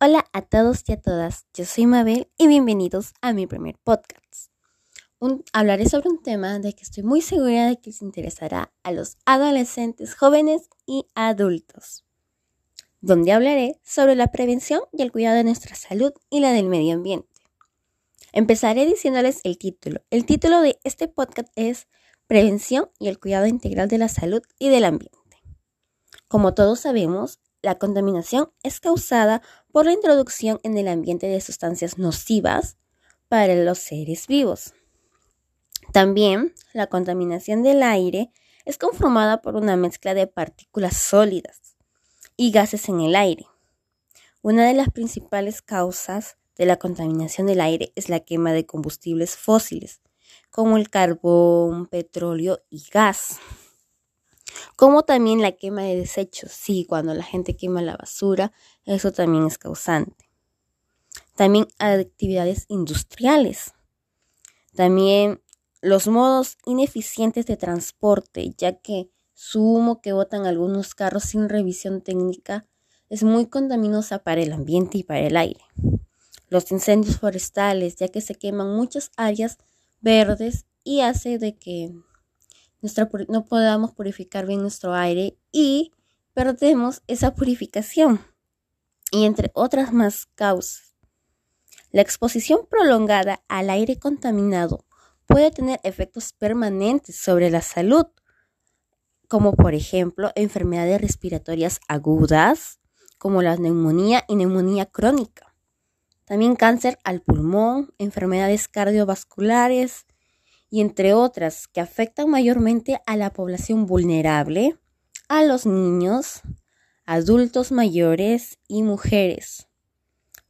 Hola a todos y a todas, yo soy Mabel y bienvenidos a mi primer podcast. hablaré sobre un tema de que estoy muy segura de que les interesará a los adolescentes, jóvenes y adultos, donde hablaré sobre la prevención y el cuidado de nuestra salud y la del medio ambiente. Empezaré diciéndoles el título. El título de este podcast es Prevención y el cuidado integral de la salud y del ambiente. Como todos sabemos, la contaminación es causada por la introducción en el ambiente de sustancias nocivas para los seres vivos. También la contaminación del aire es conformada por una mezcla de partículas sólidas y gases en el aire. Una de las principales causas de la contaminación del aire es la quema de combustibles fósiles, como el carbón, petróleo y gas como también la quema de desechos. Sí, cuando la gente quema la basura, eso también es causante. También actividades industriales. También los modos ineficientes de transporte, ya que su humo que botan algunos carros sin revisión técnica es muy contaminosa para el ambiente y para el aire. Los incendios forestales, ya que se queman muchas áreas verdes y hace de que no podamos purificar bien nuestro aire y perdemos esa purificación. Y entre otras más causas. La exposición prolongada al aire contaminado puede tener efectos permanentes sobre la salud, como por ejemplo enfermedades respiratorias agudas, como la neumonía y neumonía crónica. También cáncer al pulmón, enfermedades cardiovasculares, y entre otras que afectan mayormente a la población vulnerable, a los niños, adultos mayores y mujeres.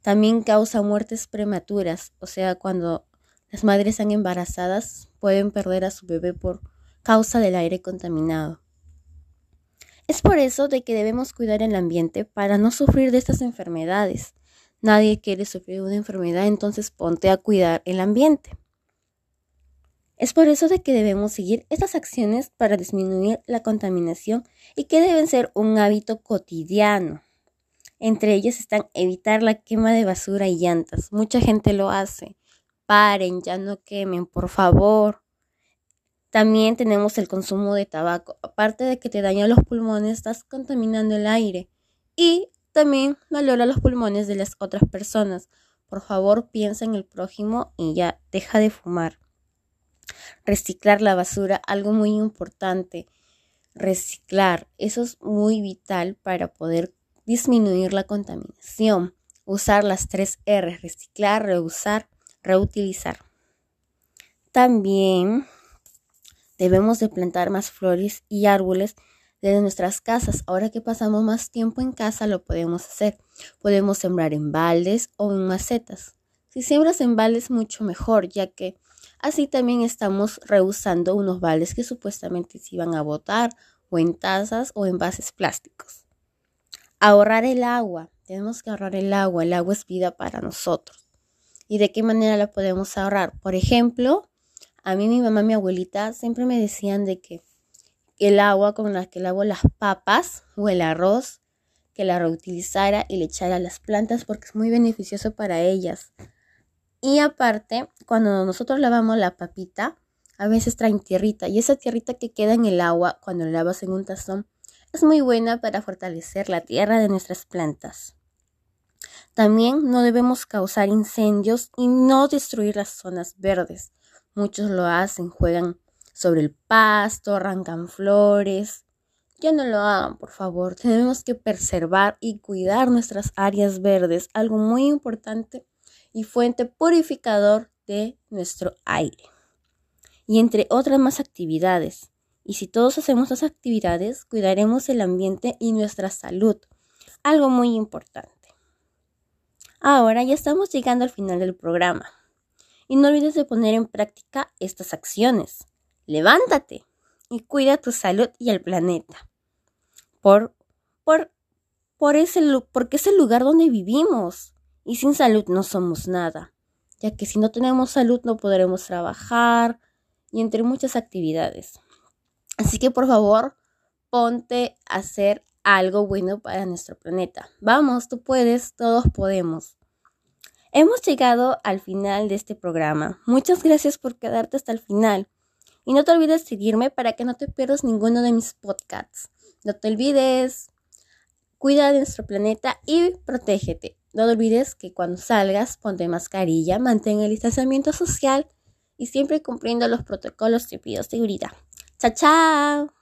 También causa muertes prematuras, o sea, cuando las madres están embarazadas pueden perder a su bebé por causa del aire contaminado. Es por eso de que debemos cuidar el ambiente para no sufrir de estas enfermedades. Nadie quiere sufrir una enfermedad, entonces ponte a cuidar el ambiente. Es por eso de que debemos seguir estas acciones para disminuir la contaminación y que deben ser un hábito cotidiano. Entre ellas están evitar la quema de basura y llantas. Mucha gente lo hace. Paren, ya no quemen, por favor. También tenemos el consumo de tabaco. Aparte de que te daña los pulmones, estás contaminando el aire. Y también valora los pulmones de las otras personas. Por favor, piensa en el prójimo y ya deja de fumar reciclar la basura, algo muy importante. Reciclar, eso es muy vital para poder disminuir la contaminación. Usar las tres R, reciclar, reusar, reutilizar. También debemos de plantar más flores y árboles desde nuestras casas. Ahora que pasamos más tiempo en casa lo podemos hacer. Podemos sembrar en baldes o en macetas. Si siembras en baldes mucho mejor, ya que Así también estamos rehusando unos vales que supuestamente se iban a botar o en tazas o envases plásticos. Ahorrar el agua. Tenemos que ahorrar el agua. El agua es vida para nosotros. ¿Y de qué manera la podemos ahorrar? Por ejemplo, a mí mi mamá mi abuelita siempre me decían de que el agua con la que lavo las papas o el arroz, que la reutilizara y le echara a las plantas porque es muy beneficioso para ellas. Y aparte, cuando nosotros lavamos la papita, a veces traen tierrita y esa tierrita que queda en el agua cuando la lavas en un tazón es muy buena para fortalecer la tierra de nuestras plantas. También no debemos causar incendios y no destruir las zonas verdes. Muchos lo hacen, juegan sobre el pasto, arrancan flores. Ya no lo hagan, por favor. Tenemos que preservar y cuidar nuestras áreas verdes, algo muy importante y fuente purificador de nuestro aire. Y entre otras más actividades. Y si todos hacemos las actividades, cuidaremos el ambiente y nuestra salud. Algo muy importante. Ahora ya estamos llegando al final del programa. Y no olvides de poner en práctica estas acciones. Levántate y cuida tu salud y el planeta. Por, por, por ese, porque es el lugar donde vivimos. Y sin salud no somos nada, ya que si no tenemos salud no podremos trabajar y entre muchas actividades. Así que por favor, ponte a hacer algo bueno para nuestro planeta. Vamos, tú puedes, todos podemos. Hemos llegado al final de este programa. Muchas gracias por quedarte hasta el final. Y no te olvides seguirme para que no te pierdas ninguno de mis podcasts. No te olvides, cuida de nuestro planeta y protégete. No olvides que cuando salgas ponte mascarilla, mantén el distanciamiento social y siempre cumpliendo los protocolos de bioseguridad. ¡Chao, chao!